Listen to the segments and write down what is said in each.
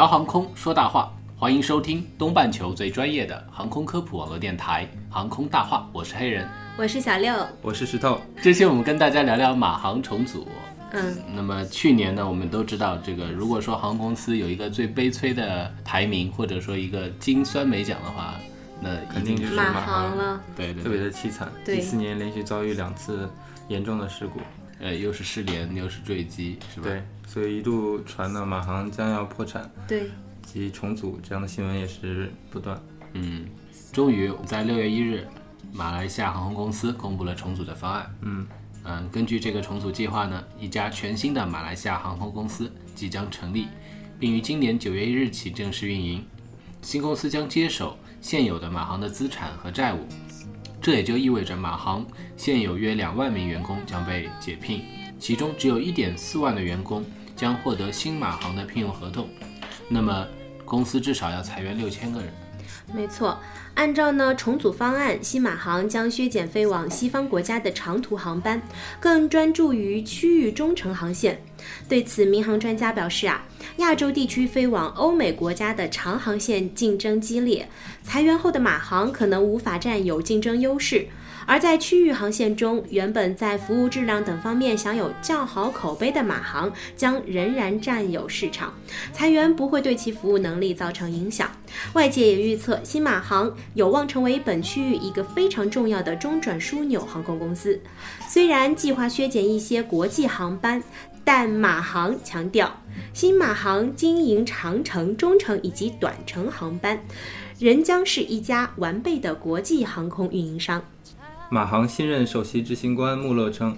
聊航空说大话，欢迎收听东半球最专业的航空科普网络电台《航空大话》，我是黑人。我是小六，我是石头。这期我们跟大家聊聊马航重组。嗯，那么去年呢，我们都知道，这个如果说航空公司有一个最悲催的排名，或者说一个金酸梅奖的话，那肯定就是马马航了，对对特别，的凄惨，对。一四年连续遭遇两次严重的事故，呃，又是失联，又是坠机，是吧？对，所以一度传到马航将要破产对，及重组这样的新闻也是不断。嗯，终于在六月一日，马来西亚航空公司公布了重组的方案。嗯嗯，根据这个重组计划呢，一家全新的马来西亚航空公司即将成立，并于今年九月一日起正式运营。新公司将接手现有的马航的资产和债务，这也就意味着马航现有约两万名员工将被解聘，其中只有一点四万的员工将获得新马航的聘用合同。那么，公司至少要裁员六千个人。没错。按照呢重组方案，新马航将削减飞往西方国家的长途航班，更专注于区域中程航线。对此，民航专家表示啊，亚洲地区飞往欧美国家的长航线竞争激烈，裁员后的马航可能无法占有竞争优势。而在区域航线中，原本在服务质量等方面享有较好口碑的马航将仍然占有市场，裁员不会对其服务能力造成影响。外界也预测，新马航有望成为本区域一个非常重要的中转枢纽航空公司。虽然计划削减一些国际航班，但马航强调，新马航经营长程、中程以及短程航班，仍将是一家完备的国际航空运营商。马航新任首席执行官穆勒称，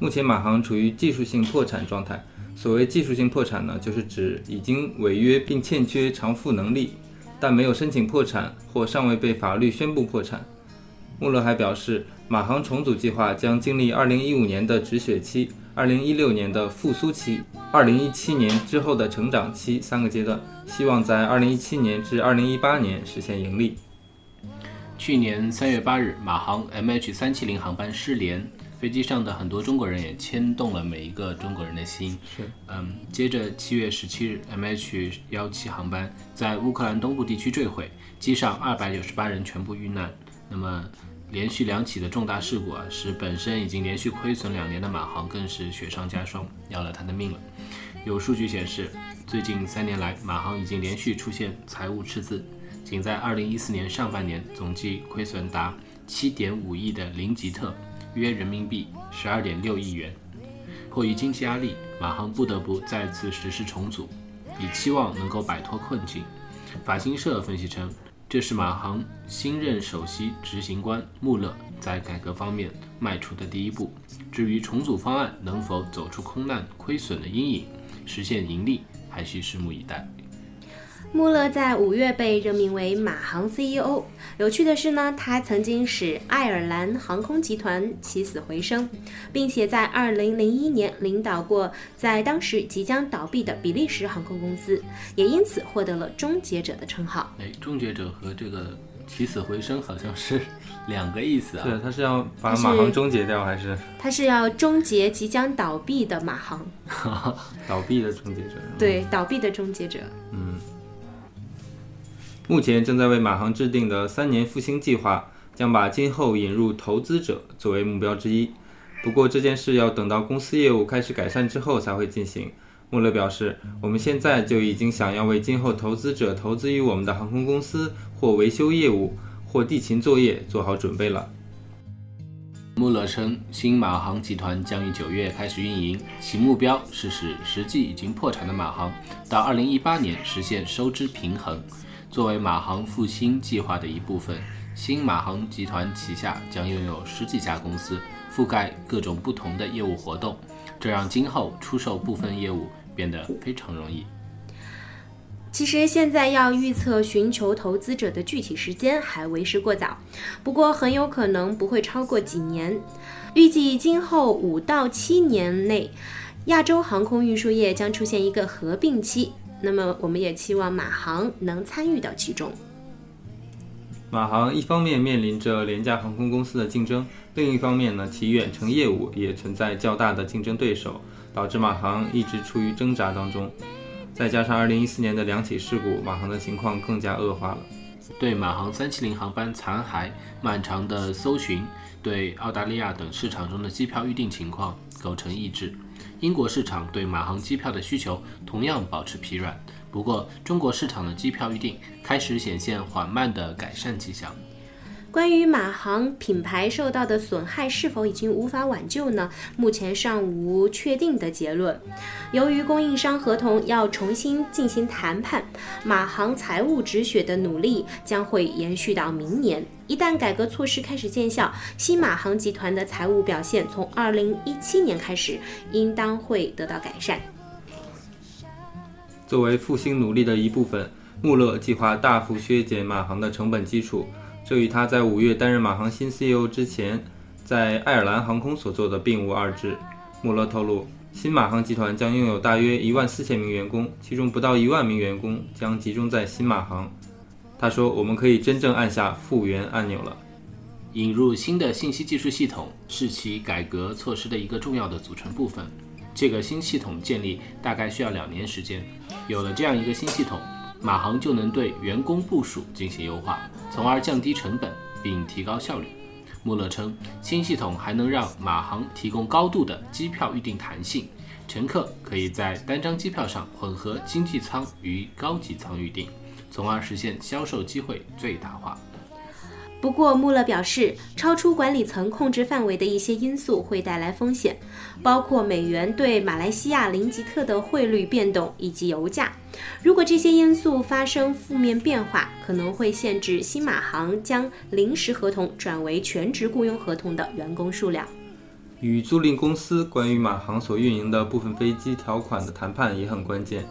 目前马航处于技术性破产状态。所谓技术性破产呢，就是指已经违约并欠缺偿付能力，但没有申请破产或尚未被法律宣布破产。穆勒还表示，马航重组计划将经历2015年的止血期、2016年的复苏期、2017年之后的成长期三个阶段，希望在2017年至2018年实现盈利。去年三月八日，马航 MH 三七零航班失联，飞机上的很多中国人也牵动了每一个中国人的心。是，嗯，接着七月十七日，MH 幺七航班在乌克兰东部地区坠毁，机上二百九十八人全部遇难。那么，连续两起的重大事故啊，使本身已经连续亏损两年的马航更是雪上加霜，要了他的命了。有数据显示，最近三年来，马航已经连续出现财务赤字。仅在2014年上半年，总计亏损达7.5亿的林吉特，约人民币12.6亿元。迫于经济压力，马航不得不再次实施重组，以期望能够摆脱困境。法新社分析称，这是马航新任首席执行官穆勒在改革方面迈出的第一步。至于重组方案能否走出空难亏损的阴影，实现盈利，还需拭目以待。穆勒在五月被任命为马航 CEO。有趣的是呢，他曾经使爱尔兰航空集团起死回生，并且在2001年领导过在当时即将倒闭的比利时航空公司，也因此获得了“终结者”的称号。哎，终结者和这个起死回生好像是 两个意思啊。对，他是要把马航终结掉，还是他是要终结即将倒闭的马航，倒闭的终结者？对，倒闭的终结者。目前正在为马航制定的三年复兴计划，将把今后引入投资者作为目标之一。不过这件事要等到公司业务开始改善之后才会进行。穆勒表示，我们现在就已经想要为今后投资者投资于我们的航空公司或维修业务或地勤作业做好准备了。穆勒称，新马航集团将于九月开始运营，其目标是使实际已经破产的马航到二零一八年实现收支平衡。作为马航复兴计划的一部分，新马航集团旗下将拥有十几家公司，覆盖各种不同的业务活动，这让今后出售部分业务变得非常容易。其实现在要预测寻求投资者的具体时间还为时过早，不过很有可能不会超过几年。预计今后五到七年内，亚洲航空运输业将出现一个合并期。那么，我们也期望马航能参与到其中。马航一方面面临着廉价航空公司的竞争，另一方面呢，其远程业务也存在较大的竞争对手，导致马航一直处于挣扎当中。再加上2014年的两起事故，马航的情况更加恶化了。对马航370航班残骸漫长的搜寻，对澳大利亚等市场中的机票预订情况构成抑制。英国市场对马航机票的需求同样保持疲软，不过中国市场的机票预订开始显现缓慢的改善迹象。关于马航品牌受到的损害是否已经无法挽救呢？目前尚无确定的结论。由于供应商合同要重新进行谈判，马航财务止血的努力将会延续到明年。一旦改革措施开始见效，新马航集团的财务表现从2017年开始应当会得到改善。作为复兴努力的一部分，穆勒计划大幅削减马航的成本基础。这与他在五月担任马航新 CEO 之前，在爱尔兰航空所做的并无二致。穆勒透露，新马航集团将拥有大约一万四千名员工，其中不到一万名员工将集中在新马航。他说：“我们可以真正按下复原按钮了。”引入新的信息技术系统是其改革措施的一个重要的组成部分。这个新系统建立大概需要两年时间。有了这样一个新系统。马航就能对员工部署进行优化，从而降低成本并提高效率。穆勒称，新系统还能让马航提供高度的机票预订弹性，乘客可以在单张机票上混合经济舱与高级舱预订，从而实现销售机会最大化。不过，穆勒表示，超出管理层控制范围的一些因素会带来风险，包括美元对马来西亚林吉特的汇率变动以及油价。如果这些因素发生负面变化，可能会限制新马航将临时合同转为全职雇佣合同的员工数量。与租赁公司关于马航所运营的部分飞机条款的谈判也很关键。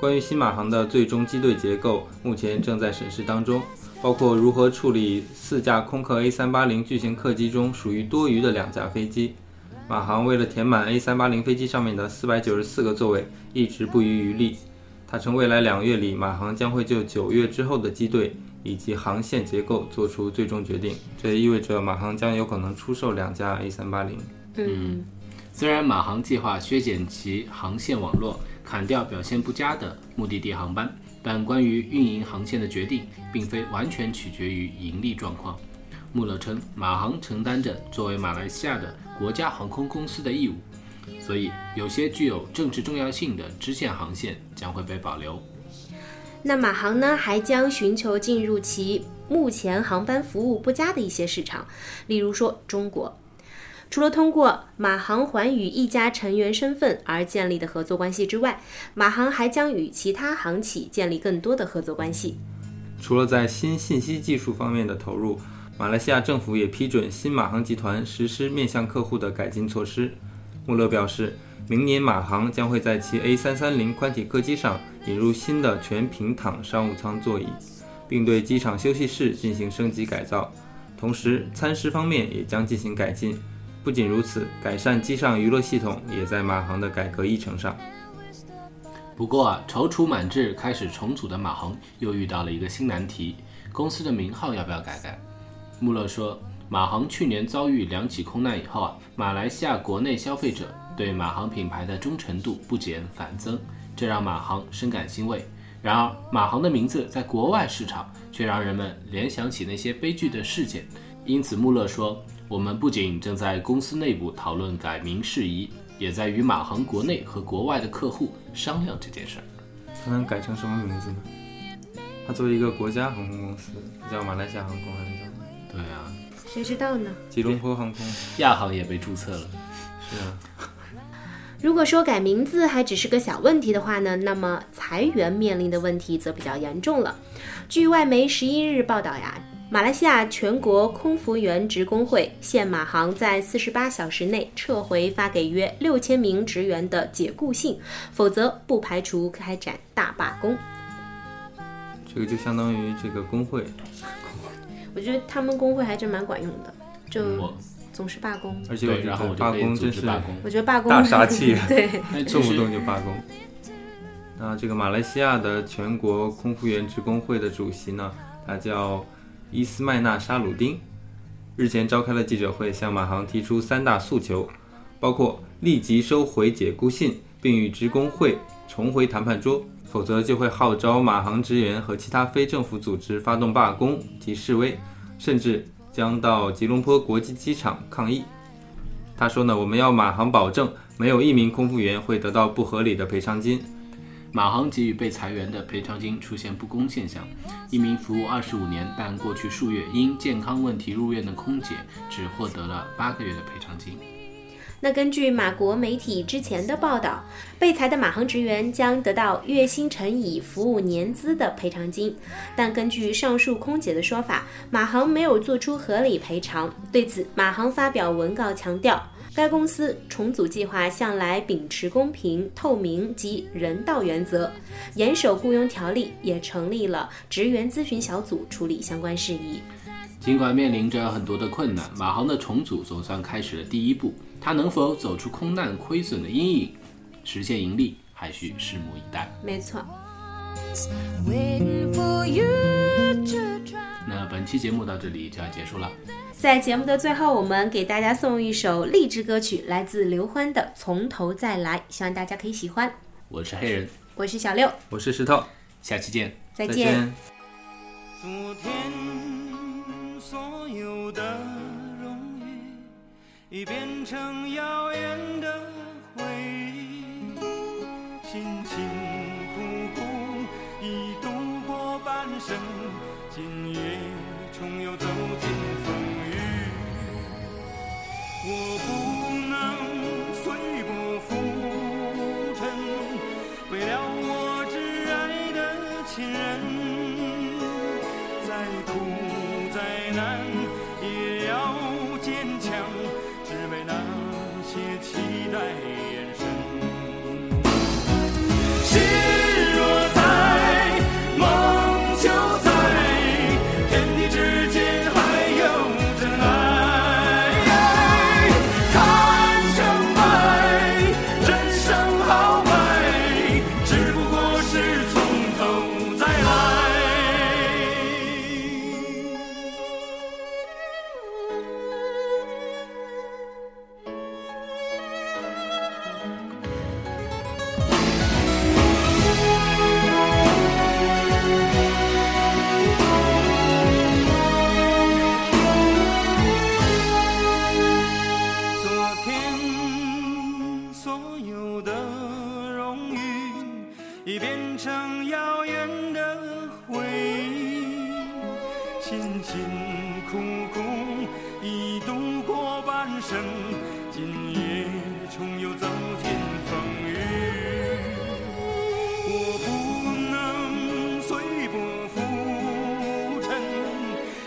关于新马航的最终机队结构，目前正在审视当中。包括如何处理四架空客 A380 巨型客机中属于多余的两架飞机。马航为了填满 A380 飞机上面的494个座位，一直不遗余力。他称，未来两月里，马航将会就九月之后的机队以及航线结构做出最终决定。这也意味着马航将有可能出售两架 A380。嗯，虽然马航计划削减其航线网络，砍掉表现不佳的目的地航班。但关于运营航线的决定，并非完全取决于盈利状况。穆勒称，马航承担着作为马来西亚的国家航空公司的义务，所以有些具有政治重要性的支线航线将会被保留。那马航呢，还将寻求进入其目前航班服务不佳的一些市场，例如说中国。除了通过马航寰宇一家成员身份而建立的合作关系之外，马航还将与其他航企建立更多的合作关系。除了在新信息技术方面的投入，马来西亚政府也批准新马航集团实施面向客户的改进措施。穆勒表示，明年马航将会在其 A330 宽体客机上引入新的全平躺商务舱座椅，并对机场休息室进行升级改造，同时餐食方面也将进行改进。不仅如此，改善机上娱乐系统也在马航的改革议程上。不过啊，踌躇满志开始重组的马航又遇到了一个新难题：公司的名号要不要改改？穆勒说，马航去年遭遇两起空难以后啊，马来西亚国内消费者对马航品牌的忠诚度不减反增，这让马航深感欣慰。然而，马航的名字在国外市场却让人们联想起那些悲剧的事件，因此穆勒说。我们不仅正在公司内部讨论改名事宜，也在与马航国内和国外的客户商量这件事儿。它能改成什么名字呢？它作为一个国家航空公司，叫马来西亚航空还是叫？对啊，谁知道呢？吉隆坡航空，亚航也被注册了。是啊。如果说改名字还只是个小问题的话呢，那么裁员面临的问题则比较严重了。据外媒十一日报道呀。马来西亚全国空服员职工会限马航在四十八小时内撤回发给约六千名职员的解雇信，否则不排除开展大罢工。这个就相当于这个工会，我觉得他们工会还真蛮管用的，就我总是罢工。对，而且我觉然后罢就可以组工真是罢工。我觉得罢工大杀器 对，动不动就罢工。那这个马来西亚的全国空服员职工会的主席呢，他叫伊斯麦纳沙鲁丁，日前召开了记者会，向马航提出三大诉求，包括立即收回解雇信，并与职工会重回谈判桌，否则就会号召马航职员和其他非政府组织发动罢工及示威，甚至将到吉隆坡国际机场抗议。他说呢，我们要马航保证没有一名空服员会得到不合理的赔偿金。马航给予被裁员的赔偿金出现不公现象，一名服务二十五年但过去数月因健康问题入院的空姐，只获得了八个月的赔偿金。那根据马国媒体之前的报道，被裁的马航职员将得到月薪乘以服务年资的赔偿金，但根据上述空姐的说法，马航没有做出合理赔偿。对此，马航发表文告强调，该公司重组计划向来秉持公平、透明及人道原则，严守雇佣条例，也成立了职员咨询小组处理相关事宜。尽管面临着很多的困难，马航的重组总算开始了第一步。它能否走出空难亏损的阴影，实现盈利，还需拭目以待。没错。那本期节目到这里就要结束了。在节目的最后，我们给大家送一首励志歌曲，来自刘欢的《从头再来》，希望大家可以喜欢。我是黑人，我是小六，我是石头，下期见，再再见。昨天所有的荣誉，已变成遥远的回忆。辛辛苦苦已度过半生，今再难也要坚强，只为那些期待眼神。辛辛苦苦已度过半生，今夜重又走进风雨。我不能随波浮沉，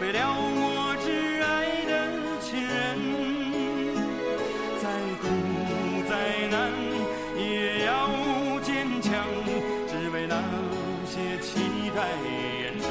为了我挚爱的亲人。再苦再难也要坚强，只为那些期待眼神。